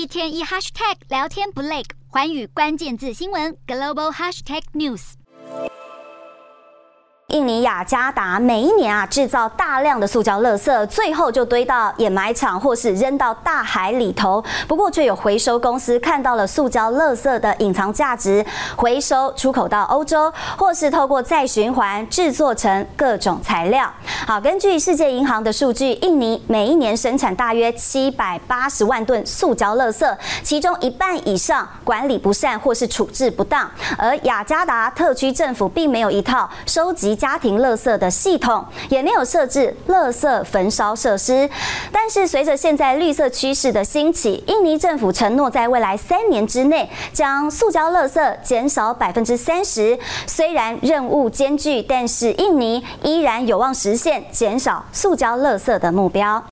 一天一 hashtag 聊天不累，寰宇关键字新闻 global hashtag news。印尼雅加达每一年啊制造大量的塑胶垃圾，最后就堆到掩埋场或是扔到大海里头。不过，却有回收公司看到了塑胶垃圾的隐藏价值，回收出口到欧洲，或是透过再循环制作成各种材料。好，根据世界银行的数据，印尼每一年生产大约七百八十万吨塑胶垃圾，其中一半以上管理不善或是处置不当。而雅加达特区政府并没有一套收集。家庭垃圾的系统也没有设置垃圾焚烧设施，但是随着现在绿色趋势的兴起，印尼政府承诺在未来三年之内将塑胶垃圾减少百分之三十。虽然任务艰巨，但是印尼依然有望实现减少塑胶垃圾的目标。